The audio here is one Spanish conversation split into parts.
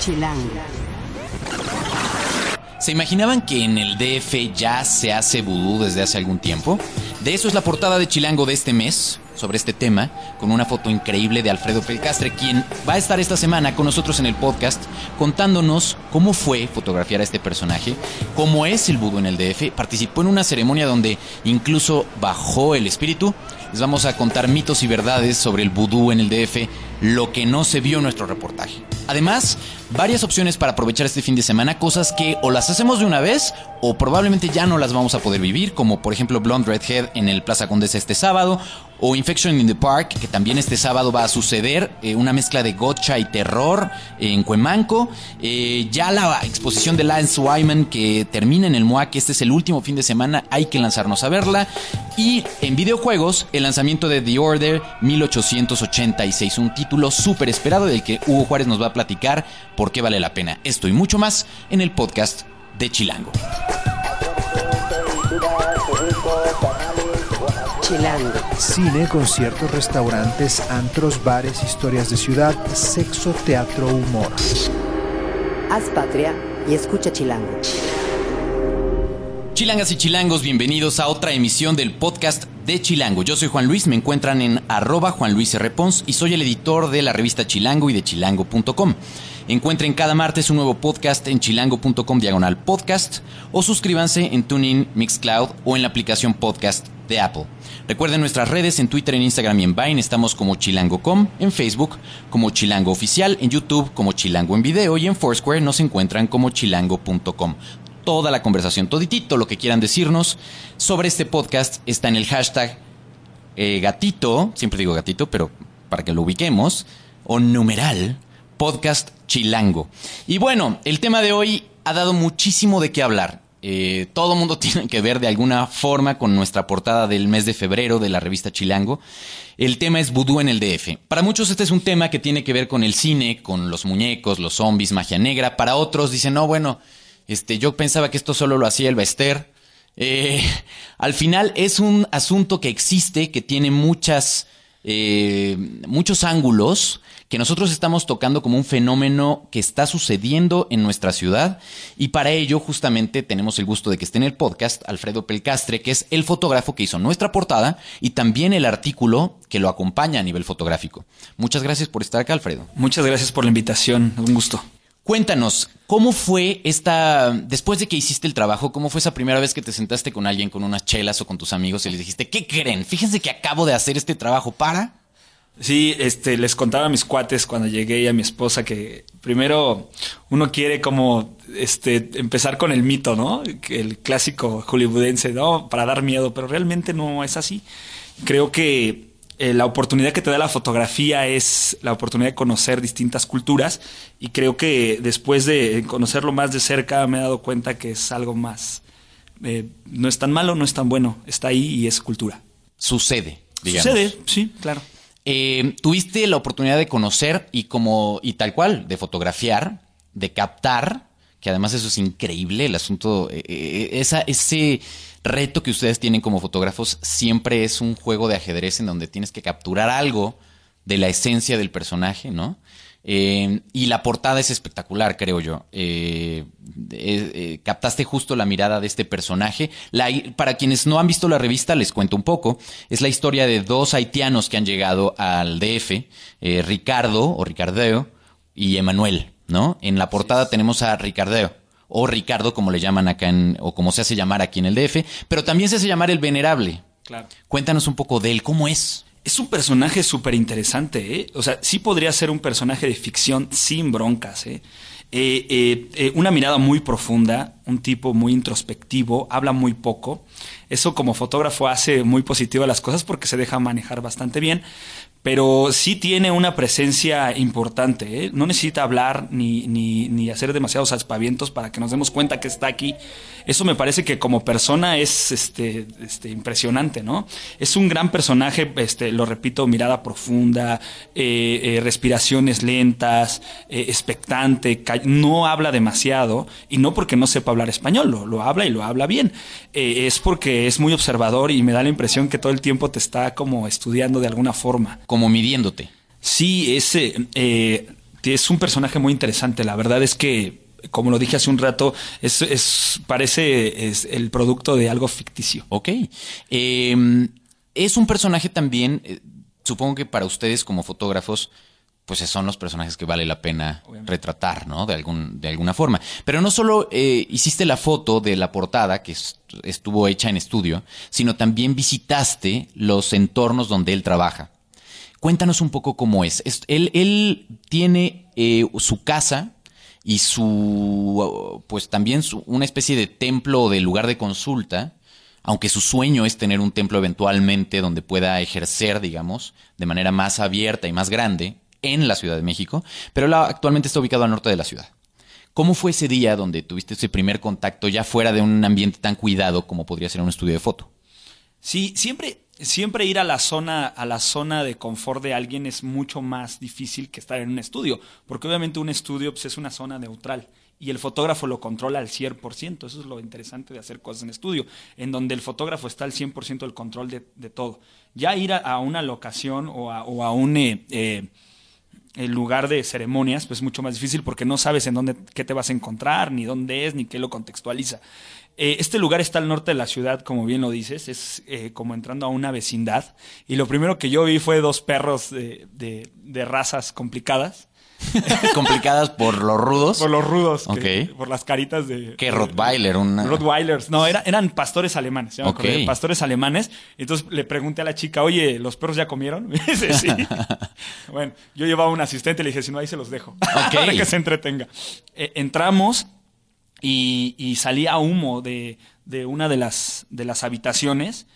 Chilango. ¿Se imaginaban que en el DF ya se hace vudú desde hace algún tiempo? De eso es la portada de Chilango de este mes, sobre este tema, con una foto increíble de Alfredo Pelcastre, quien va a estar esta semana con nosotros en el podcast contándonos cómo fue fotografiar a este personaje, cómo es el vudú en el DF, participó en una ceremonia donde incluso bajó el espíritu. Les vamos a contar mitos y verdades sobre el vudú en el DF, lo que no se vio en nuestro reportaje. Además, varias opciones para aprovechar este fin de semana, cosas que o las hacemos de una vez o probablemente ya no las vamos a poder vivir, como por ejemplo Blonde Redhead en el Plaza Condesa este sábado, o Infection in the Park, que también este sábado va a suceder, eh, una mezcla de gotcha y terror en Cuemanco, eh, ya la exposición de Lance Wyman que termina en el MOAC, este es el último fin de semana, hay que lanzarnos a verla, y en videojuegos, el lanzamiento de The Order 1886, un título súper esperado del que Hugo Juárez nos va a platicar por qué vale la pena. Esto y mucho más en el podcast de Chilango. Chilango. Cine, conciertos, restaurantes, antros, bares, historias de ciudad, sexo, teatro, humor. Haz patria y escucha Chilango. Chilangas y chilangos, bienvenidos a otra emisión del podcast de Chilango. Yo soy Juan Luis, me encuentran en arroba Juan Luis R. Pons y soy el editor de la revista Chilango y de chilango.com. Encuentren cada martes un nuevo podcast en chilango.com diagonal podcast o suscríbanse en TuneIn, Mixcloud o en la aplicación podcast de Apple. Recuerden nuestras redes en Twitter, en Instagram y en Vine. Estamos como chilango.com, en Facebook como chilango oficial, en YouTube como chilango en video y en Foursquare nos encuentran como chilango.com toda la conversación, toditito lo que quieran decirnos sobre este podcast está en el hashtag eh, gatito, siempre digo gatito, pero para que lo ubiquemos, o numeral podcast chilango. Y bueno, el tema de hoy ha dado muchísimo de qué hablar. Eh, todo mundo tiene que ver de alguna forma con nuestra portada del mes de febrero de la revista Chilango. El tema es vudú en el DF. Para muchos este es un tema que tiene que ver con el cine, con los muñecos, los zombies, magia negra. Para otros dicen, no, bueno, este, yo pensaba que esto solo lo hacía el Bester. Eh, al final es un asunto que existe, que tiene muchas, eh, muchos ángulos, que nosotros estamos tocando como un fenómeno que está sucediendo en nuestra ciudad. Y para ello, justamente, tenemos el gusto de que esté en el podcast Alfredo Pelcastre, que es el fotógrafo que hizo nuestra portada y también el artículo que lo acompaña a nivel fotográfico. Muchas gracias por estar acá, Alfredo. Muchas gracias por la invitación, un gusto. Cuéntanos, ¿cómo fue esta, después de que hiciste el trabajo, cómo fue esa primera vez que te sentaste con alguien, con unas chelas o con tus amigos y les dijiste, ¿qué creen? Fíjense que acabo de hacer este trabajo para... Sí, este, les contaba a mis cuates cuando llegué y a mi esposa que primero uno quiere como este, empezar con el mito, ¿no? El clásico hollywoodense, ¿no? Para dar miedo, pero realmente no es así. Creo que eh, la oportunidad que te da la fotografía es la oportunidad de conocer distintas culturas y creo que después de conocerlo más de cerca me he dado cuenta que es algo más, eh, no es tan malo, no es tan bueno, está ahí y es cultura. Sucede, digamos. Sucede, sí, claro. Eh, tuviste la oportunidad de conocer y como, y tal cual, de fotografiar, de captar, que además eso es increíble, el asunto, esa, ese reto que ustedes tienen como fotógrafos siempre es un juego de ajedrez en donde tienes que capturar algo de la esencia del personaje, ¿no? Eh, y la portada es espectacular, creo yo. Eh, eh, captaste justo la mirada de este personaje. para quienes no han visto la revista, les cuento un poco. Es la historia de dos haitianos que han llegado al DF, Ricardo o Ricardeo y Emanuel, ¿no? En la portada tenemos a Ricardeo o Ricardo, como le llaman acá en, o como se hace llamar aquí en el DF, pero también se hace llamar el Venerable. Claro. Cuéntanos un poco de él, ¿cómo es? Es un personaje súper interesante, ¿eh? O sea, sí podría ser un personaje de ficción sin broncas, ¿eh? Eh, eh, eh, una mirada muy profunda, un tipo muy introspectivo, habla muy poco. Eso como fotógrafo hace muy positivo las cosas porque se deja manejar bastante bien, pero sí tiene una presencia importante. ¿eh? No necesita hablar ni, ni, ni, hacer demasiados aspavientos para que nos demos cuenta que está aquí. Eso me parece que como persona es este, este, impresionante, ¿no? Es un gran personaje, este, lo repito, mirada profunda, eh, eh, respiraciones lentas, eh, expectante, no habla demasiado, y no porque no sepa hablar español, lo, lo habla y lo habla bien. Eh, es porque es muy observador y me da la impresión que todo el tiempo te está como estudiando de alguna forma como midiéndote. Sí, ese. Eh, es un personaje muy interesante. La verdad es que, como lo dije hace un rato, es, es parece es el producto de algo ficticio. Ok. Eh, es un personaje también, eh, supongo que para ustedes como fotógrafos, pues son los personajes que vale la pena Obviamente. retratar, ¿no? De, algún, de alguna forma. Pero no solo eh, hiciste la foto de la portada, que est- estuvo hecha en estudio, sino también visitaste los entornos donde él trabaja. Cuéntanos un poco cómo es. Él, él tiene eh, su casa y su, pues también su- una especie de templo o de lugar de consulta, aunque su sueño es tener un templo eventualmente donde pueda ejercer, digamos, de manera más abierta y más grande en la Ciudad de México, pero actualmente está ubicado al norte de la ciudad. ¿Cómo fue ese día donde tuviste ese primer contacto ya fuera de un ambiente tan cuidado como podría ser un estudio de foto? Sí, siempre, siempre ir a la zona, a la zona de confort de alguien es mucho más difícil que estar en un estudio, porque obviamente un estudio pues, es una zona neutral y el fotógrafo lo controla al 100%. Eso es lo interesante de hacer cosas en estudio, en donde el fotógrafo está al 100% del control de, de todo. Ya ir a, una locación o a, o a un eh, eh, el lugar de ceremonias, pues es mucho más difícil porque no sabes en dónde, qué te vas a encontrar, ni dónde es, ni qué lo contextualiza. Eh, este lugar está al norte de la ciudad, como bien lo dices, es eh, como entrando a una vecindad. Y lo primero que yo vi fue dos perros de, de- de razas complicadas. Complicadas por los rudos. Por los rudos, que- Ok. por las caritas de... ¿Qué Rottweiler? Una... Rottweilers. No, era- eran pastores alemanes. acordé, pastores alemanes. Entonces le pregunté a la chica, oye, ¿los perros ya comieron? Me dice, sí. bueno, yo llevaba un asistente y le dije, si no, ahí se los dejo. Para que se entretenga. Eh, entramos y, y salía humo de, de una de las, de las habitaciones.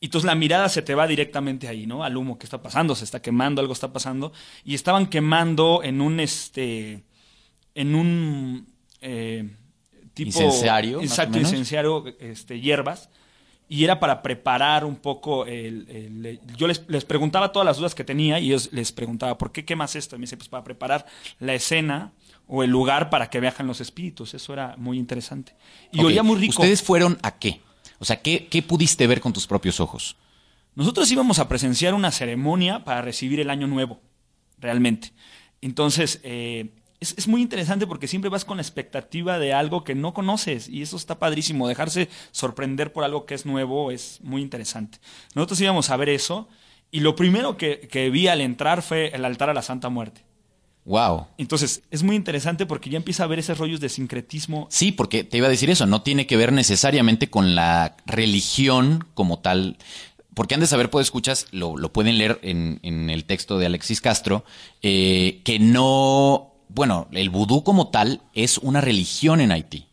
Y entonces la mirada se te va directamente ahí, ¿no? Al humo que está pasando, se está quemando, algo está pasando. Y estaban quemando en un, este, en un eh, tipo... ¿Incenciario, Exacto, incenciario, este, hierbas. Y era para preparar un poco el... el- yo les, les preguntaba todas las dudas que tenía y ellos les preguntaba, ¿por qué quemas esto? Y me dice, pues para preparar la escena o el lugar para que viajan los espíritus. Eso era muy interesante. Y Ok, olía muy rico. ¿Ustedes fueron a qué? O sea, ¿qué, qué pudiste ver con tus propios ojos? Nosotros íbamos a presenciar una ceremonia para recibir el año nuevo, realmente. Entonces, eh, es, es muy interesante porque siempre vas con la expectativa de algo que no conoces y eso está padrísimo. Dejarse sorprender por algo que es nuevo es muy interesante. Nosotros íbamos a ver eso y lo primero que, que vi al entrar fue el altar a la Santa Muerte. Wow. Entonces, es muy interesante porque ya empieza a ver esos rollos de sincretismo Sí, porque te iba a decir eso, no tiene que ver necesariamente con la religión como tal. Porque han de saber, pues escuchas, lo, lo pueden leer en, en el texto de Alexis Castro, eh, que no, bueno, el vudú como tal es una religión en Haití.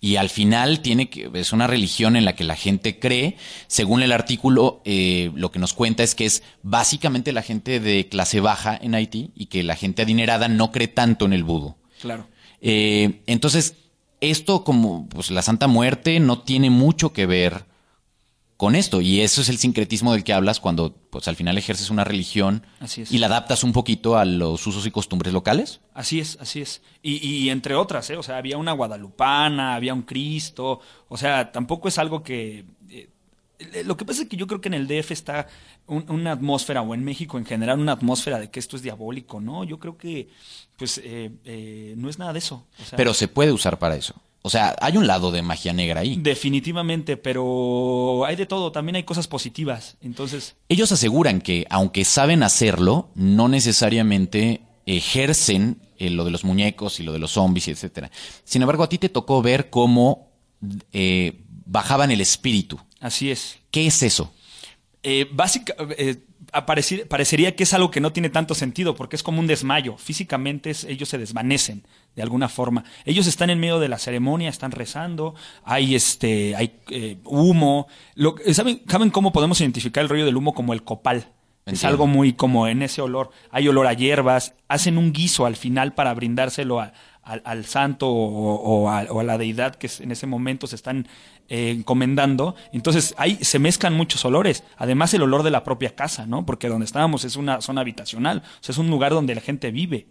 Y al final tiene que, es una religión en la que la gente cree. Según el artículo, eh, lo que nos cuenta es que es básicamente la gente de clase baja en Haití y que la gente adinerada no cree tanto en el vudú. Claro. Eh, entonces, esto como pues la Santa Muerte no tiene mucho que ver con esto. Y eso es el sincretismo del que hablas cuando pues al final ejerces una religión Así es. y la adaptas un poquito a los usos y costumbres locales. Así es, así es. Y, y entre otras, ¿eh? O sea, había una guadalupana, había un Cristo. O sea, tampoco es algo que... eh, eh, lo que pasa es que yo creo que en el DF está un- una atmósfera, o en México en general, una atmósfera de que esto es diabólico, ¿no? Yo creo que, pues, eh, eh, no es nada de eso. O sea, Pero se puede usar para eso. O sea, hay un lado de magia negra ahí. Definitivamente, pero hay de todo. También hay cosas positivas. Entonces, Ellos aseguran que, aunque saben hacerlo, no necesariamente ejercen eh, lo de los muñecos y lo de los zombies, etcétera. Sin embargo, a ti te tocó ver cómo eh, bajaban el espíritu. así es. ¿Qué es eso? Eh, básica, eh, parecería que es algo que no tiene tanto sentido porque es como un desmayo. Físicamente es- ellos se desvanecen de alguna forma. Ellos están en medio de la ceremonia, están rezando, hay este, hay eh, humo. Lo- ¿saben, ¿Saben cómo podemos identificar el rollo del humo como el copal? Es algo muy como en ese olor. Hay olor a hierbas, hacen un guiso al final para brindárselo a- al, al santo o, o a, o a la deidad que en ese momento se están eh, encomendando. Entonces ahí se mezclan muchos olores. Además el olor de la propia casa, ¿no? Porque donde estábamos es una zona habitacional, o sea, es un lugar donde la gente vive.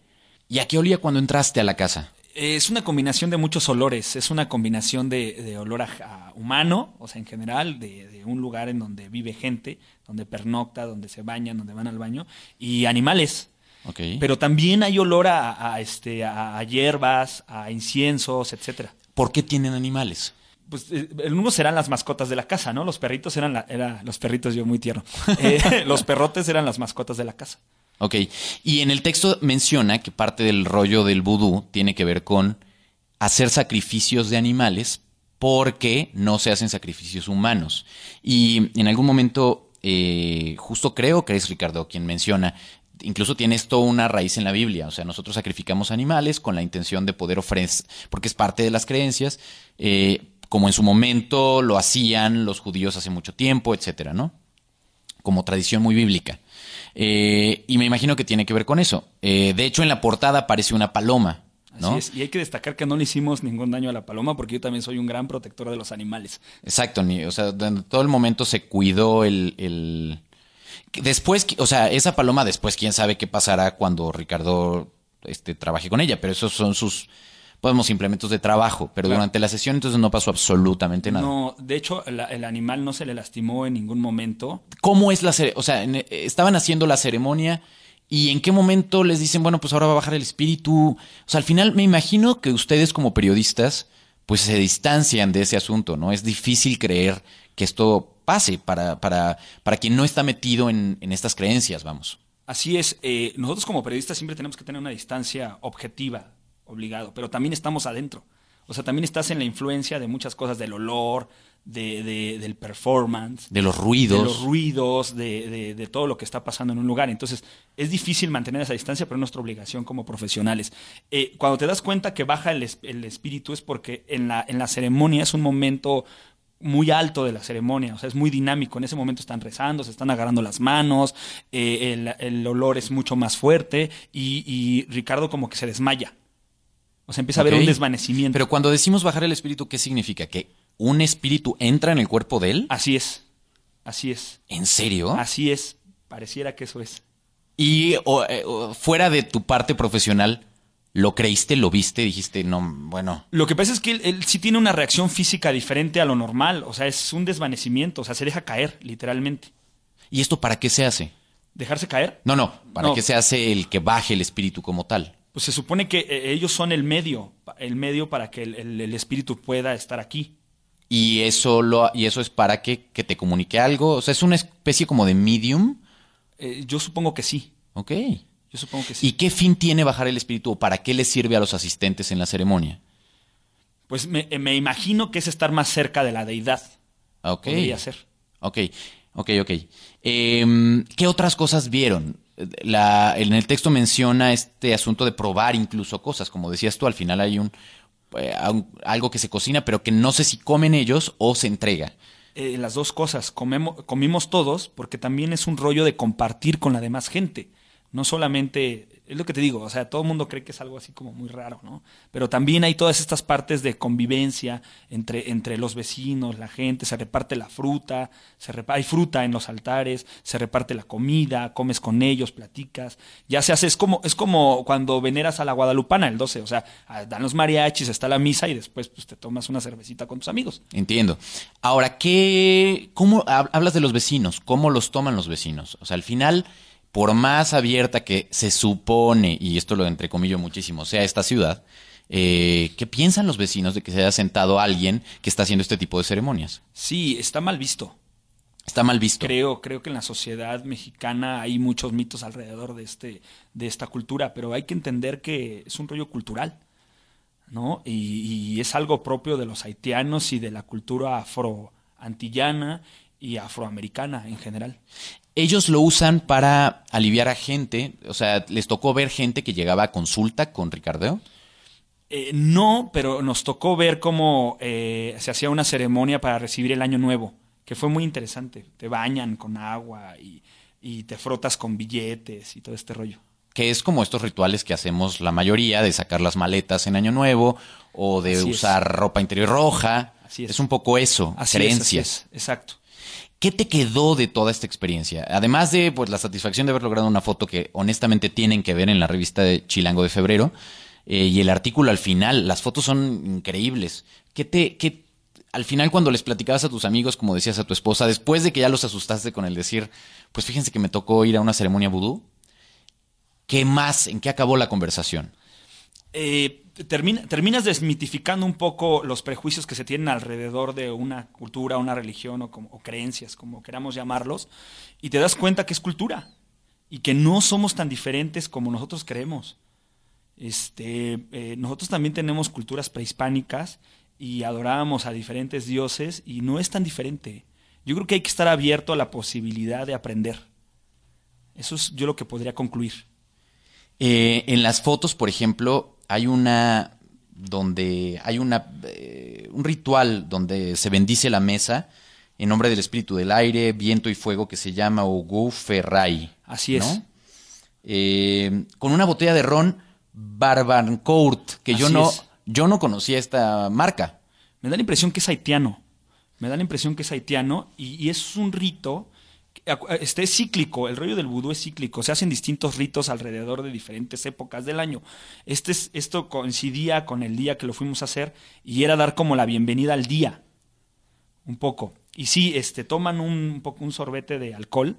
¿Y a qué olía cuando entraste a la casa? Es una combinación de muchos olores, es una combinación de, de olor a, a humano, o sea, en general, de, de un lugar en donde vive gente, donde pernocta, donde se bañan, donde van al baño, y animales. Ok. Pero también hay olor a, a, este, a, a hierbas, a inciensos, etcétera. ¿Por qué tienen animales? Pues eh, el uno serán las mascotas de la casa, ¿no? Los perritos eran la, era, los perritos yo muy tierno. Eh, los perrotes eran las mascotas de la casa. Ok. Y en el texto menciona que parte del rollo del vudú tiene que ver con hacer sacrificios de animales porque no se hacen sacrificios humanos. Y en algún momento, eh, justo creo que es Ricardo quien menciona, incluso tiene esto una raíz en la Biblia. O sea, nosotros sacrificamos animales con la intención de poder ofrecer, porque es parte de las creencias, eh, como en su momento lo hacían los judíos hace mucho tiempo, etcétera, ¿no? Como tradición muy bíblica. Eh, y me imagino que tiene que ver con eso. Eh, de hecho, en la portada aparece una paloma, ¿no? Así es. Y hay que destacar que no le hicimos ningún daño a la paloma porque yo también soy un gran protector de los animales. Exacto, o sea, en todo el momento se cuidó el, el- Después, o sea, esa paloma después, quién sabe qué pasará cuando Ricardo este, trabaje con ella, pero esos son sus, podemos, implementos de trabajo, pero Claro. durante la sesión entonces no pasó absolutamente nada. No, de hecho, la- el animal no se le lastimó en ningún momento. ¿Cómo es la ceremonia? O sea, en- eh, estaban haciendo la ceremonia y en qué momento les dicen, bueno, pues ahora va a bajar el espíritu. O sea, al final me imagino que ustedes como periodistas, pues se distancian de ese asunto, ¿no? Es difícil creer que esto pase para, para, para quien no está metido en, en estas creencias, vamos. Así es, eh, nosotros como periodistas siempre tenemos que tener una distancia objetiva, obligado, pero también estamos adentro. O sea, también estás en la influencia de muchas cosas, del olor, de, de- del performance, De los ruidos. de los ruidos, de, de- todo lo que está pasando en un lugar. Entonces, es difícil mantener esa distancia, pero es nuestra obligación como profesionales. Eh, cuando te das cuenta que baja el, el espíritu es porque en la, en la ceremonia es un momento muy alto de la ceremonia, o sea, es muy dinámico. En ese momento están rezando, se están agarrando las manos, eh, el, el olor es mucho más fuerte y, y Ricardo como que se desmaya. O sea, empieza a haber un desvanecimiento. Pero cuando decimos bajar el espíritu, ¿qué significa? ¿Que un espíritu entra en el cuerpo de él? Así es, así es, ¿En serio? así es. Pareciera que eso es. Y o, eh, o, fuera de tu parte profesional, ¿lo creíste, lo viste? Dijiste, no, bueno. Lo que pasa es que él, él sí tiene una reacción física diferente a lo normal, o sea, es un desvanecimiento, o sea, se deja caer, literalmente. ¿Y esto para qué se hace? ¿Dejarse caer? No, no, ¿para No. qué se hace el que baje el espíritu como tal? Pues se supone que eh, ellos son el medio, el medio para que el, el- el espíritu pueda estar aquí. Y eso, lo, y eso es para que, que te comunique algo. O sea, es una especie como de medium. Eh, yo supongo que sí, Ok. Yo supongo que sí. ¿Y qué fin tiene bajar el espíritu o para qué le sirve a los asistentes en la ceremonia? Pues me, eh, me imagino que es estar más cerca de la deidad. Ok. Podría ser. Ok, ok, ok. Em, ¿Qué otras cosas vieron? La- en el texto menciona este asunto de probar incluso cosas. Como decías tú, al final hay un, eh, algo que se cocina, pero que no sé si comen ellos o se entrega. Eh, las dos cosas, comemos, comimos todos, porque también es un rollo de compartir con la demás gente. No solamente, es lo que te digo, o sea, todo el mundo cree que es algo así como muy raro, ¿no? Pero también hay todas estas partes de convivencia entre, entre los vecinos, la gente, se reparte la fruta, se repa- hay fruta en los altares, se reparte la comida, comes con ellos, platicas, ya se hace, es como, es como cuando veneras a la guadalupana el 12, o sea, dan los mariachis, está la misa y después pues te tomas una cervecita con tus amigos. Entiendo. Ahora, ¿qué, ¿cómo hab- hablas de los vecinos? ¿Cómo los toman los vecinos? O sea, al final, por más abierta que se supone, y esto lo entrecomillo muchísimo, sea esta ciudad, eh, ¿qué piensan los vecinos de que se haya sentado alguien que está haciendo este tipo de ceremonias? Sí, está mal visto. Está mal visto. Creo, creo que en la sociedad mexicana hay muchos mitos alrededor de este, de esta cultura, pero hay que entender que es un rollo cultural, ¿no? Y, y es algo propio de los haitianos y de la cultura afroantillana y afroamericana en general. Ellos lo usan para aliviar a gente, o sea, les tocó ver gente que llegaba a consulta con Ricardeo. Eh, no, pero nos tocó ver cómo eh, se hacía una ceremonia para recibir el año nuevo, que fue muy interesante. Te bañan con agua y, y te frotas con billetes y todo este rollo. que es como estos rituales que hacemos la mayoría de sacar las maletas en Año Nuevo o de Así es. usar ropa interior roja. Así es. un poco eso, Así es, creencias. así es, exacto. ¿Qué te quedó de toda esta experiencia? Además de pues la satisfacción de haber logrado una foto que honestamente tienen que ver en la revista de Chilango de febrero eh, y el artículo al final, las fotos son increíbles. ¿Qué te, qué, al final cuando les platicabas a tus amigos, como decías a tu esposa, después de que ya los asustaste con el decir, pues fíjense que me tocó ir a una ceremonia vudú, ¿Qué más? ¿En qué acabó la conversación? Eh, termina- terminas desmitificando un poco los prejuicios que se tienen alrededor de una cultura, una religión o creencias, como queramos llamarlos, y te das cuenta que es cultura y que no somos tan diferentes como nosotros creemos. Este, eh, nosotros también tenemos culturas prehispánicas y adorábamos a diferentes dioses y no es tan diferente. Yo creo que hay que estar abierto a la posibilidad de aprender. Eso es yo lo que podría concluir. Eh, en las fotos, por ejemplo, hay una donde hay una eh, un ritual donde se bendice la mesa en nombre del espíritu del aire, viento y fuego que se llama Ogu Ferrai. Así es. ¿no? Eh, con una botella de ron Barbancourt, que yo no es. yo no conocía esta marca. Me da la impresión que es haitiano. Me da la impresión que es haitiano y, y es un rito. Este es cíclico, el rollo del vudú es cíclico. Se hacen distintos ritos alrededor de diferentes épocas del año. Este es, esto coincidía con el día que lo fuimos a hacer y era dar como la bienvenida al día. Un poco. Y sí, este, toman un, poco un sorbete de alcohol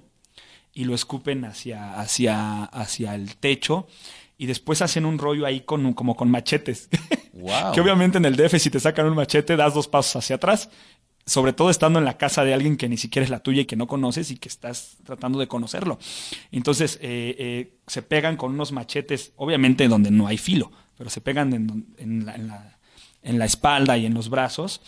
y lo escupen hacia, hacia, hacia el techo y después hacen un rollo ahí con, como con machetes. Wow. que obviamente en el DF si te sacan un machete das dos pasos hacia atrás, sobre todo estando en la casa de alguien que ni siquiera es la tuya y que no conoces y que estás tratando de conocerlo. Entonces eh, eh, se pegan con unos machetes, obviamente donde no hay filo, pero se pegan en, la- en la espalda y en los brazos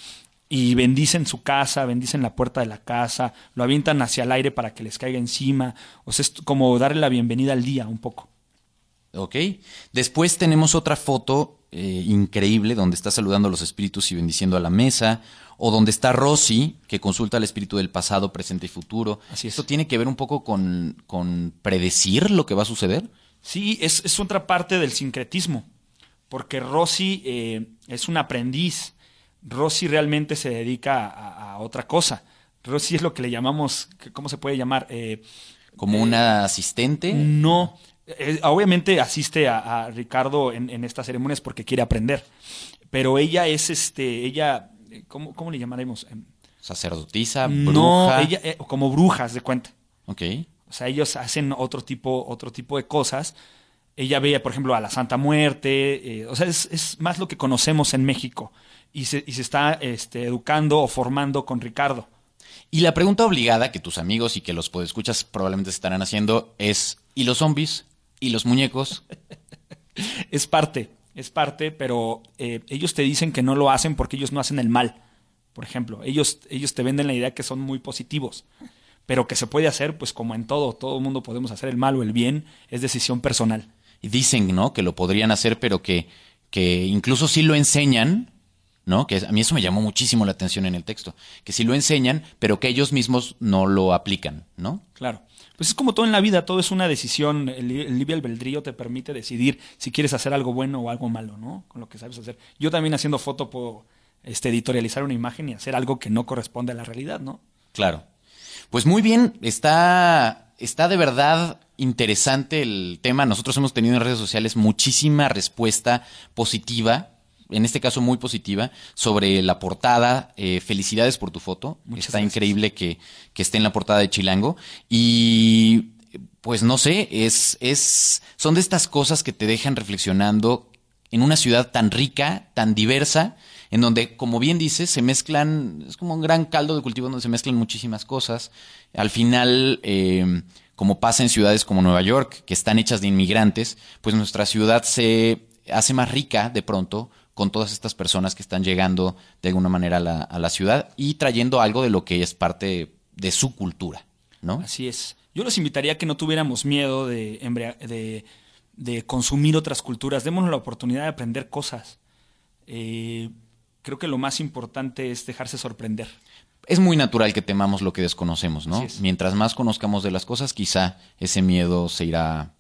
y bendicen su casa, bendicen la puerta de la casa, lo avientan hacia el aire para que les caiga encima. O sea, es como darle la bienvenida al día un poco. Ok. Después tenemos otra foto eh, increíble donde está saludando a los espíritus y bendiciendo a la mesa. O donde está Rosy, que consulta al espíritu del pasado, presente y futuro. Así es. ¿Esto tiene que ver un poco con, con predecir lo que va a suceder? Sí, es, es otra parte del sincretismo, porque Rosy eh, es un aprendiz. Rosy realmente se dedica a, a otra cosa. Rosy es lo que le llamamos, ¿cómo se puede llamar? Eh, Como una asistente. no, eh, obviamente asiste a, a Ricardo en, en estas ceremonias porque quiere aprender, pero ella es, este, ella, eh, ¿cómo, cómo le llamaremos? Em, Sacerdotisa, No, bruja. ella, eh, como brujas de cuenta. Ok. O sea, ellos hacen otro tipo, otro tipo de cosas. Ella veía, por ejemplo, a la Santa Muerte. eh, o sea, es, es más lo que conocemos en México. Y se, y se está este, educando o formando con Ricardo. Y la pregunta obligada que tus amigos y que los podescuchas probablemente se estarán haciendo es: ¿y los zombies? ¿Y los muñecos? Es parte, es parte, pero eh, ellos te dicen que no lo hacen porque ellos no hacen el mal. Por ejemplo, ellos, ellos te venden la idea que son muy positivos. Pero que se puede hacer, pues como en todo, todo el mundo podemos hacer el mal o el bien, es decisión personal. Y dicen, ¿no? Que lo podrían hacer, pero que, que incluso sí lo enseñan, ¿no? Que a mí eso me llamó muchísimo la atención en el texto. Que sí lo enseñan, pero que ellos mismos no lo aplican, ¿no? Claro. Pues es como todo en la vida, todo es una decisión. El, el libre te permite decidir si quieres hacer algo bueno o algo malo, ¿no? Con lo que sabes hacer. Yo también haciendo foto puedo este, editorializar una imagen y hacer algo que no corresponde a la realidad, ¿no? Claro. Pues muy bien, está, está de verdad interesante el tema. Nosotros hemos tenido en redes sociales muchísima respuesta positiva, en este caso muy positiva, sobre la portada. Eh, felicidades por tu foto. Muchas está gracias. increíble que, que esté en la portada de Chilango. Y pues no sé, es, es, son de estas cosas que te dejan reflexionando en una ciudad tan rica, tan diversa, en donde, como bien dices, se mezclan, es como un gran caldo de cultivo donde se mezclan muchísimas cosas. Al final, eh, como pasa en ciudades como Nueva York, que están hechas de inmigrantes, pues nuestra ciudad se hace más rica de pronto con todas estas personas que están llegando de alguna manera a la, a la ciudad y trayendo algo de lo que es parte de su cultura, ¿no? Así es. Yo los invitaría a que no tuviéramos miedo de, de, de consumir otras culturas. Démonos la oportunidad de aprender cosas. Eh, creo que lo más importante es dejarse sorprender. es muy natural que temamos lo que desconocemos, ¿no? Mientras más conozcamos de las cosas, quizá ese miedo se irá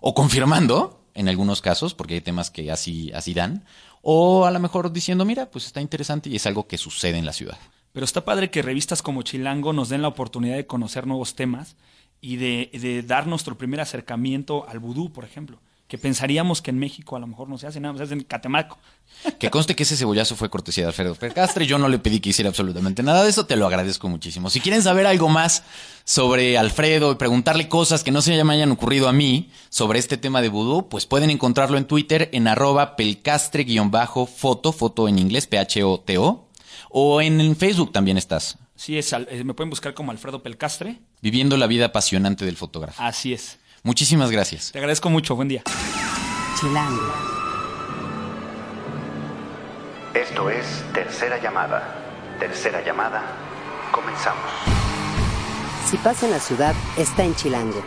o confirmando en algunos casos, porque hay temas que así, así dan, o a lo mejor diciendo, mira, pues está interesante y es algo que sucede en la ciudad. Pero está padre que revistas como Chilango nos den la oportunidad de conocer nuevos temas y de, de dar nuestro primer acercamiento al vudú, por ejemplo. Que pensaríamos que en México a lo mejor no se hace nada, se hace en Catemaco. Que conste que ese cebollazo fue cortesía de Alfredo Percastre. Yo no le pedí que hiciera absolutamente nada de eso. Te lo agradezco muchísimo. Si quieren saber algo más sobre Alfredo y preguntarle cosas que no se me hayan ocurrido a mí sobre este tema de vudú, pues pueden encontrarlo en Twitter en arroba pelcastre-foto, foto en inglés, P-H-O-T-O. O en Facebook también estás. Sí, es, eh, me pueden buscar como Alfredo Pelcastre. Viviendo la vida apasionante del fotógrafo. Así es. Muchísimas gracias. Te agradezco mucho. Buen día. Chilango. Esto es Tercera Llamada. Tercera Llamada. Comenzamos. Si pasa en la ciudad, está en Chilango.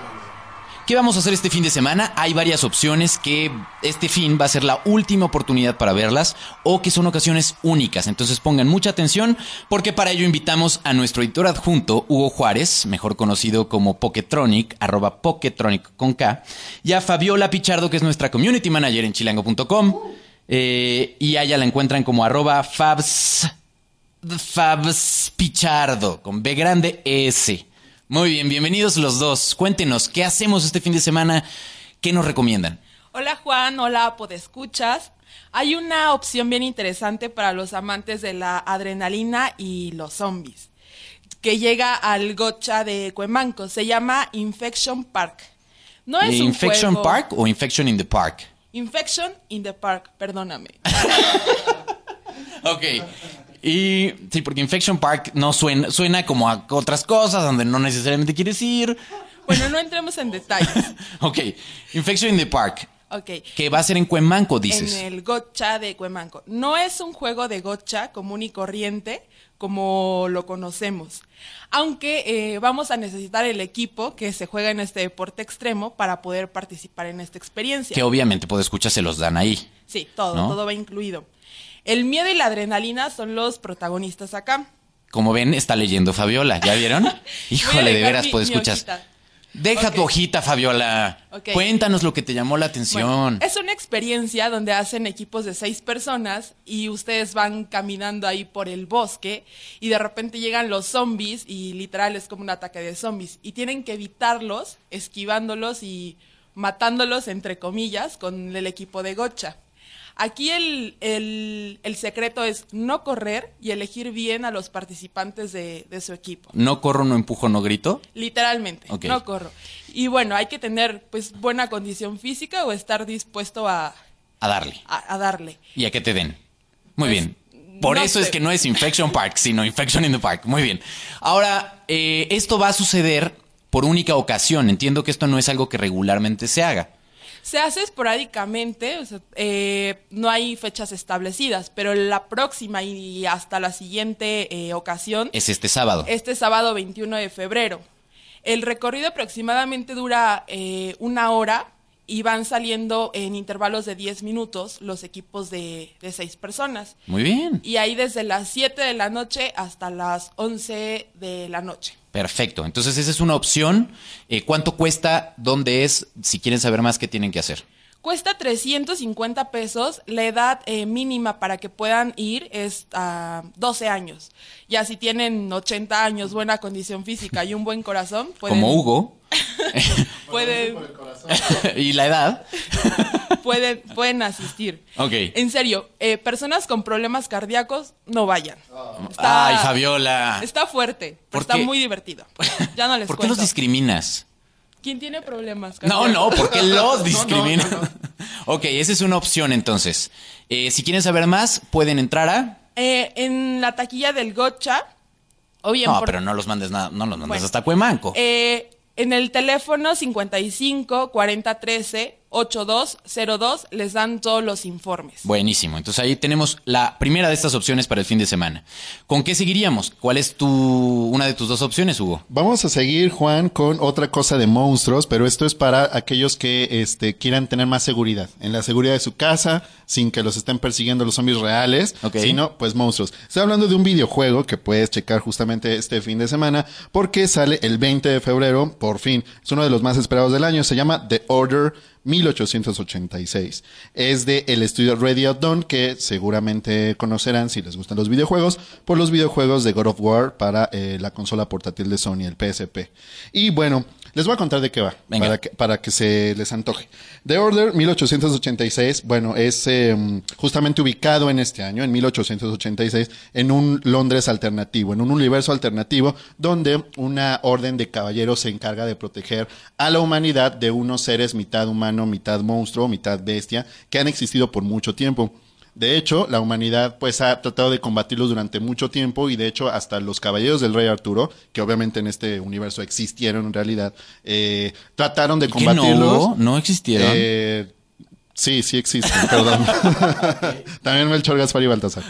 ¿Qué vamos a hacer este fin de semana? Hay varias opciones que este fin va a ser la última oportunidad para verlas o que son ocasiones únicas. Entonces pongan mucha atención porque para ello invitamos a nuestro editor adjunto, Hugo Juárez, mejor conocido como Poketronic, arroba Poketronic con K, y a Fabiola Pichardo, que es nuestra community manager en chilango.com. eh, y a ella la encuentran como arroba Fabs, Fabs Pichardo, con B grande S. Muy bien, bienvenidos los dos. Cuéntenos, ¿qué hacemos este fin de semana? ¿Qué nos recomiendan? Hola Juan, hola Podescuchas. Hay una opción bien interesante para los amantes de la adrenalina y los zombies, que llega al gocha de Cuemanco. Se llama Infection Park. No es un ¿Infection juego- Park o Infection in the Park? Infection in the Park, perdóname. Ok. Y sí, porque Infection Park no suena, suena como a otras cosas donde no necesariamente quieres ir. Bueno, no entremos en detalles. Ok. Infection in the Park. Ok. Que va a ser en Cuemanco, dices. En el gocha de Cuemanco. No es un juego de gocha común y corriente como lo conocemos. Aunque eh, vamos a necesitar el equipo que se juega en este deporte extremo para poder participar en esta experiencia. Que obviamente, puedo escuchar, se los dan ahí. Sí, todo, ¿No? todo va incluido. El miedo y la adrenalina son los protagonistas acá. Como ven, está leyendo Fabiola. ¿Ya vieron? Híjole, de veras, mi- puedo mi escuchar. hojita. Deja tu hojita, Fabiola. Cuéntanos lo que te llamó la atención. Bueno, es una experiencia donde hacen equipos de seis personas y ustedes van caminando ahí por el bosque y de repente llegan los zombies y literal es como un ataque de zombies y tienen que evitarlos, esquivándolos y matándolos entre comillas con el equipo de gocha. Aquí el, el- el secreto es no correr y elegir bien a los participantes de, de su equipo. No corro, no empujo, no grito. Literalmente, Ok. no corro. Y bueno, hay que tener pues buena condición física o estar dispuesto a, A darle. a- a darle. Y a que te den. Muy Pues, bien. Por no eso sé. es que no es Infection Park, sino Infection in the Park. Muy bien. Ahora, eh, esto va a suceder por única ocasión. Entiendo que esto no es algo que regularmente se haga. Se hace esporádicamente, o sea, eh, no hay fechas establecidas, pero la próxima y hasta la siguiente eh, ocasión Es este sábado. este sábado 21 de febrero. El recorrido aproximadamente dura eh, una hora y van saliendo en intervalos de 10 minutos los equipos de, de seis personas. Muy bien. Y ahí desde las 7 de la noche hasta las 11 de la noche. Perfecto. Entonces esa es una opción. Eh, ¿Cuánto cuesta? ¿Dónde es? Si quieren saber más, ¿qué tienen que hacer? Cuesta 350 pesos. La edad eh, mínima para que puedan ir es a 12 años. Ya si tienen 80 años, buena condición física y un buen corazón, pueden, Como Hugo. pueden, y la edad. pueden, pueden asistir. Ok. En serio, eh, personas con problemas cardíacos, no vayan. Está- Ay, Fabiola. Está fuerte, pero ¿Por está qué? muy divertido. Ya no les ¿Por qué los discriminas? ¿Quién tiene problemas No, cardíacos? no, porque los discriminan. ok, esa es una opción entonces. Eh, si quieren saber más, pueden entrar a... Eh, en la taquilla del Gocha, o bien No, por- pero no los mandes nada, no los mandes Bueno. hasta Cuemanco. Eh, en el teléfono 55 40 13 8202 les dan todos los informes. Buenísimo. Entonces ahí tenemos la primera de estas opciones para el fin de semana. ¿Con qué seguiríamos? ¿Cuál es tu una de tus dos opciones, Hugo? Vamos a seguir, Juan, con otra cosa de monstruos, pero esto es para aquellos que este, quieran tener más seguridad. En la seguridad de su casa, sin que los estén persiguiendo los zombies reales, Ok. sino pues monstruos. Estoy hablando de un videojuego que puedes checar justamente este fin de semana, porque sale el 20 de febrero, por fin. Es uno de los más esperados del año. Se llama The Order 1886. Es de el estudio Ready Out Dawn, que seguramente conocerán si les gustan los videojuegos, por los videojuegos de God of War para eh, la consola portátil de Sony, el PSP. Y bueno, Les voy a contar de qué va, Venga. para que, para que se les antoje. The Order 1886, bueno, es eh, justamente ubicado en este año, en 1886, en un Londres alternativo, en un universo alternativo, donde una orden de caballeros se encarga de proteger a la humanidad de unos seres mitad humano, mitad monstruo, mitad bestia, que han existido por mucho tiempo. De hecho, la humanidad pues ha tratado de combatirlos durante mucho tiempo y de hecho hasta los caballeros del rey Arturo, que obviamente en este universo existieron en realidad, eh, trataron de ¿Que combatirlos. no? ¿No existieron? Eh, sí, sí existen, perdón. También Melchor, Gaspar y Baltasar.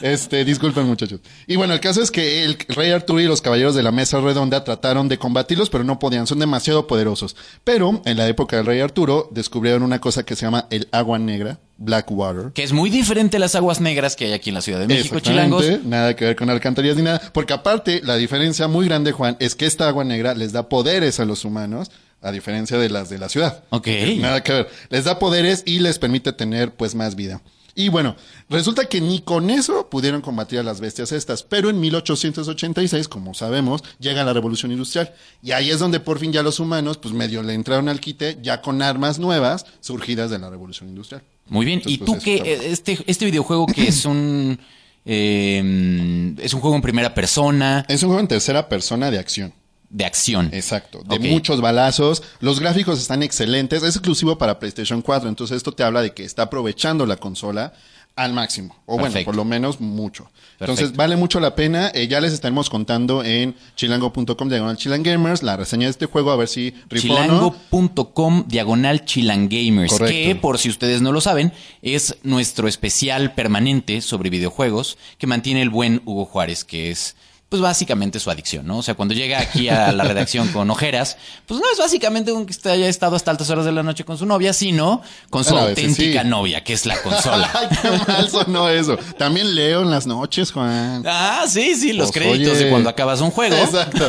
Este, disculpen muchachos. Y bueno, el caso es que el rey Arturo y los caballeros de la mesa redonda trataron de combatirlos, pero no podían, son demasiado poderosos. Pero en la época del rey Arturo descubrieron una cosa que se llama el agua negra, Black Water. Que es muy diferente a las aguas negras que hay aquí en la Ciudad de México, chilangos. Nada que ver con alcantarillas ni nada, porque aparte la diferencia muy grande, Juan, es que esta agua negra les da poderes a los humanos, a diferencia de las de la ciudad. Ok. Nada que ver. Les da poderes y les permite tener pues más vida. Y bueno, resulta que ni con eso pudieron combatir a las bestias estas, pero en 1886, como sabemos, llega la revolución industrial. Y ahí es donde por fin ya los humanos, pues medio le entraron al quite, ya con armas nuevas surgidas de la revolución industrial. Muy bien. Entonces, ¿Y tú pues, qué? eh, Este, este videojuego que es un... eh, es un juego en primera persona Es un juego en tercera persona de acción. de acción. Exacto, de muchos balazos. Los gráficos están excelentes. Es exclusivo para PlayStation 4. Entonces, esto te habla de que está aprovechando la consola al máximo. O bueno, por lo menos mucho. Entonces, vale mucho la pena. Eh, ya les estaremos contando en chilango.com diagonal chilangamers la reseña de este juego. A ver si. Chilango.com diagonal chilangamers. Correcto. Que, por si ustedes no lo saben, es nuestro especial permanente sobre videojuegos que mantiene el buen Hugo Juárez, que es. Pues básicamente su adicción, ¿no? O sea, cuando llega aquí a la redacción con ojeras, pues no es básicamente un que haya estado hasta altas horas de la noche con su novia, sino con su auténtica sí. novia, que es la consola. Ay, qué mal sonó eso. También leo en las noches, Juan. ah, sí, sí, los Pues, créditos oye. de cuando acabas un juego. Exacto.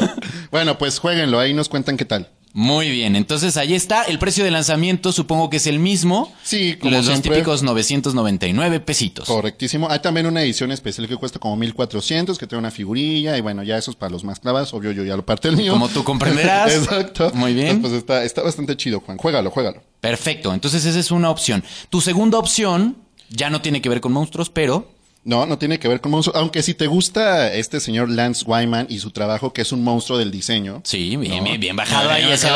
Bueno, pues jueguenlo. Ahí nos cuentan qué tal. Muy bien, entonces ahí está. El precio de lanzamiento supongo que es el mismo. Sí, como Los, siempre. típicos 999 pesitos. Correctísimo. Hay también una edición especial que cuesta como 1400, que trae una figurilla y bueno, ya eso es para los más clavados. Obvio, yo ya lo parte el mío. Como tú comprenderás. Exacto. Muy bien. Entonces, pues está, está bastante chido, Juan. Juégalo, juégalo. Perfecto, entonces esa es una opción. Tu segunda opción ya no tiene que ver con monstruos, pero No, no tiene que ver con monstruos. Aunque si te gusta este señor Lance Wyman y su trabajo, que es un monstruo del diseño. sí, bien, ¿no? bien, bien bajado ahí ese.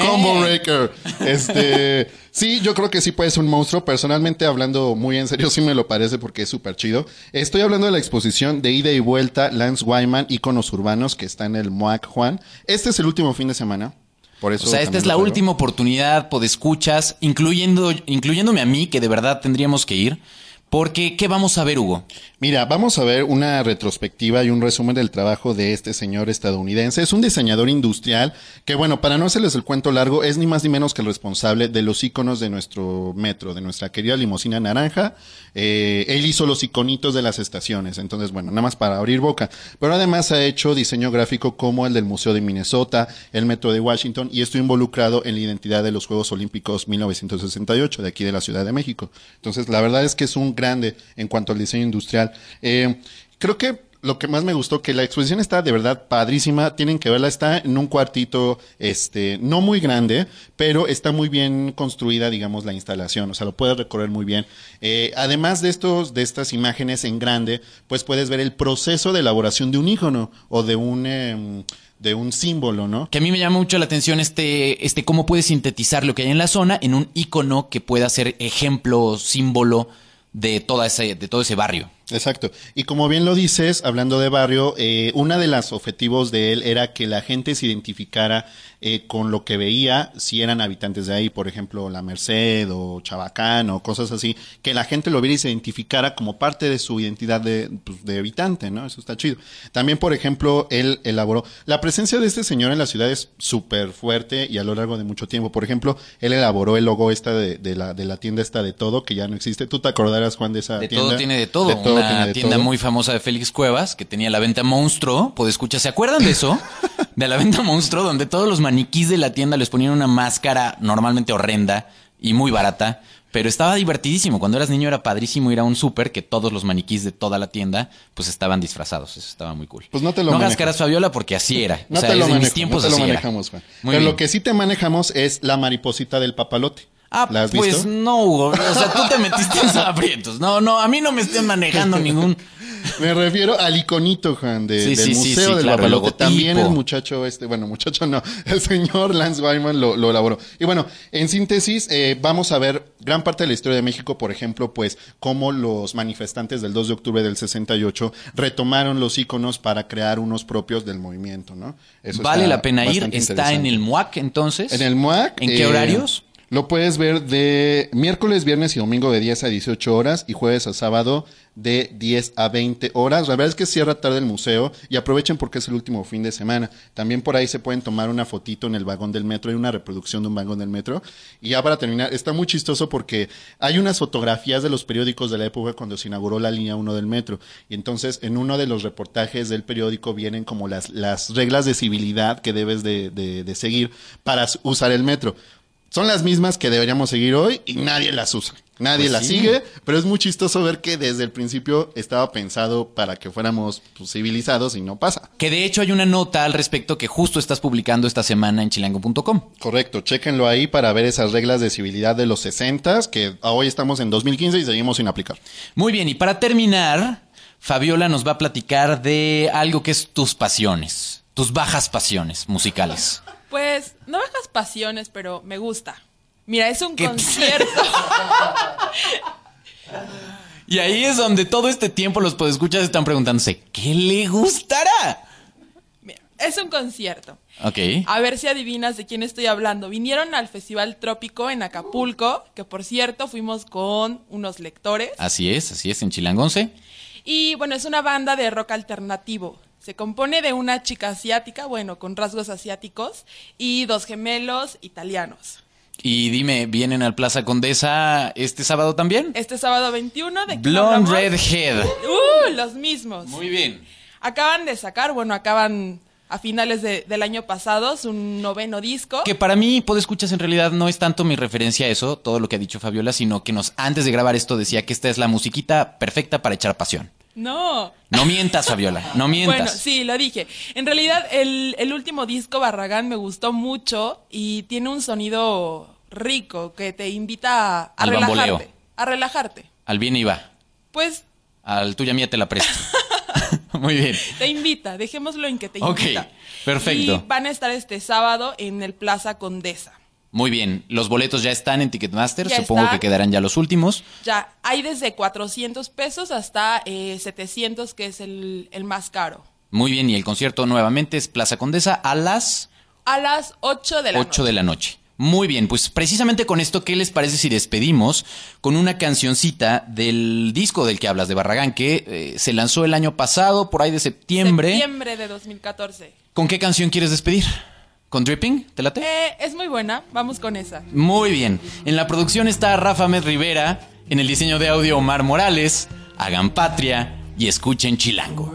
Combo Breaker. Este, sí, yo creo que sí puede ser un monstruo. Personalmente, hablando muy en serio, sí me lo parece porque es súper chido. Estoy hablando de la exposición de ida y vuelta Lance Wyman, íconos urbanos, que está en el MOAC Juan. Este es el último fin de semana. Por eso O sea, esta es la última oportunidad, escuchas, incluyendo, incluyéndome a mí, que de verdad tendríamos que ir. Porque, ¿qué vamos a ver, Hugo? Mira, vamos a ver una retrospectiva y un resumen del trabajo de este señor estadounidense. Es un diseñador industrial que, bueno, para no hacerles el cuento largo, es ni más ni menos que el responsable de los iconos de nuestro metro, de nuestra querida limusina naranja. Eh, él hizo los iconitos de las estaciones. Entonces, bueno, nada más para abrir boca. Pero además ha hecho diseño gráfico como el del Museo de Minnesota, el Metro de Washington y estoy involucrado en la identidad de los Juegos Olímpicos 1968 de aquí de la Ciudad de México. Entonces, la verdad es que es un grande en cuanto al diseño industrial. Eh, creo que lo que más me gustó, que la exposición está de verdad padrísima, tienen que verla, está en un cuartito, este, no muy grande, pero está muy bien construida, digamos, la instalación, o sea, lo puedes recorrer muy bien. Eh, además de estos, de estas imágenes en grande, pues puedes ver el proceso de elaboración de un ícono o de un, em, de un símbolo, ¿no? Que a mí me llama mucho la atención este, este cómo puedes sintetizar lo que hay en la zona en un icono que pueda ser ejemplo, símbolo de, toda ese, de todo ese barrio. Exacto. Y como bien lo dices, hablando de barrio, eh, una de las objetivos de él era que la gente se identificara eh, con lo que veía si eran habitantes de ahí, por ejemplo, La Merced o Chabacán o cosas así, que la gente lo viera y se identificara como parte de su identidad de, pues, de habitante, ¿no? Eso está chido. También, por ejemplo, él elaboró, la presencia de este señor en la ciudad es súper fuerte y a lo largo de mucho tiempo. Por ejemplo, él elaboró el logo esta de, de la, de la tienda esta de todo, que ya no existe. ¿Tú te acordarás, Juan, de esa De tienda? todo tiene de todo. todo Una tienda todo. muy famosa de Félix Cuevas que tenía la venta monstruo. Pues escucha, ¿se acuerdan de eso? de la venta monstruo, donde todos los maniquís de la tienda les ponían una máscara normalmente horrenda y muy barata, pero estaba divertidísimo. Cuando eras niño era padrísimo ir a un súper que todos los maniquís de toda la tienda pues estaban disfrazados. Eso estaba muy cool. Pues no te lo No caras Fabiola porque así era. No o sea, te lo desde mis manejo, tiempos no te lo era. manejamos, Juan. Muy Pero bien. lo que sí te manejamos es la mariposita del papalote. Ah, ¿La has pues visto? no, Hugo. O sea, tú te metiste en aprietos. No, no, a mí no me estén manejando ningún... Me refiero al iconito, Juan, de- Sí, del sí, Museo sí, del claro, Papalote. También el muchacho este, bueno, muchacho no, el señor Lance Wyman lo, lo elaboró. Y bueno, en síntesis, eh, vamos a ver gran parte de la historia de México, por ejemplo, pues cómo los manifestantes del 2 de octubre del 68 retomaron los iconos para crear unos propios del movimiento, ¿no? Eso Vale la pena ir. Está en el MUAC entonces. En el MUAC. ¿En qué eh, horarios? Lo puedes ver de miércoles, viernes y domingo de 10 a 18 horas y jueves a sábado de 10 a 20 horas. La verdad es que cierra tarde el museo y aprovechen porque es el último fin de semana. También por ahí se pueden tomar una fotito en el vagón del metro. Hay una reproducción de un vagón del metro. Y ya para terminar, está muy chistoso porque hay unas fotografías de los periódicos de la época cuando se inauguró la línea 1 del metro. Y entonces en uno de los reportajes del periódico vienen como las, las reglas de civilidad que debes de, de- de seguir para usar el metro. Son las mismas que deberíamos seguir hoy y nadie las usa. Nadie Pues las sí. sigue, pero es muy chistoso ver que desde el principio estaba pensado para que fuéramos pues, civilizados y no pasa. Que de hecho hay una nota al respecto que justo estás publicando esta semana en chilango.com. Correcto, chéquenlo ahí para ver esas reglas de civilidad de los 60 que hoy estamos en 2015 y seguimos sin aplicar. Muy bien, y para terminar, Fabiola nos va a platicar de algo que es tus pasiones, tus bajas pasiones musicales. Pues no bajas pasiones, pero me gusta. Mira, es un ¿Qué? concierto. Y ahí es donde todo este tiempo los podescuchas están preguntándose, ¿qué le gustará? Mira, es un concierto. Ok. A ver si adivinas de quién estoy hablando. Vinieron al Festival Trópico en Acapulco, que por cierto fuimos con unos lectores. Así es, así es, en Chilangonce. Y bueno, es una banda de rock alternativo. Se compone de una chica asiática, bueno, con rasgos asiáticos, y dos gemelos italianos. Y dime, ¿vienen al Plaza Condesa este sábado también? Este sábado 21 de Blonde? Redhead. Uh, los mismos. Muy bien. Acaban de sacar, bueno, acaban a finales de- del año pasado su noveno disco. Que para mí, escuchas en realidad no es tanto mi referencia a eso, todo lo que ha dicho Fabiola, sino que nos antes de grabar esto decía que esta es la musiquita perfecta para echar pasión. No. No mientas, Fabiola, no mientas. Bueno, sí, lo dije. En realidad, el, el último disco, Barragán, me gustó mucho y tiene un sonido rico que te invita a, a Al bamboleo. relajarte. A relajarte. Al bien iba. Pues Al tuya mía te la presto. Muy bien. te invita, dejémoslo en que te Ok, invita. perfecto. Y van a estar este sábado en el Plaza Condesa. Muy bien. Los boletos ya están en Ticketmaster. Ya Supongo están. que quedarán ya los últimos. Ya, hay desde 400 pesos hasta eh, 700, que es el, el más caro. Muy bien. Y el concierto nuevamente es Plaza Condesa a las A las 8 de la 8 noche. de la noche. Muy bien, pues precisamente con esto, ¿qué les parece si despedimos con una cancioncita del disco del que hablas, de Barragán, que eh, se lanzó el año pasado, por ahí de septiembre? Septiembre de 2014. ¿Con qué canción quieres despedir? ¿Con Dripping? ¿Te late? Eh, es muy buena, vamos con esa. Muy bien. En la producción está Rafa Med Rivera, en el diseño de audio Omar Morales, hagan patria y escuchen Chilango.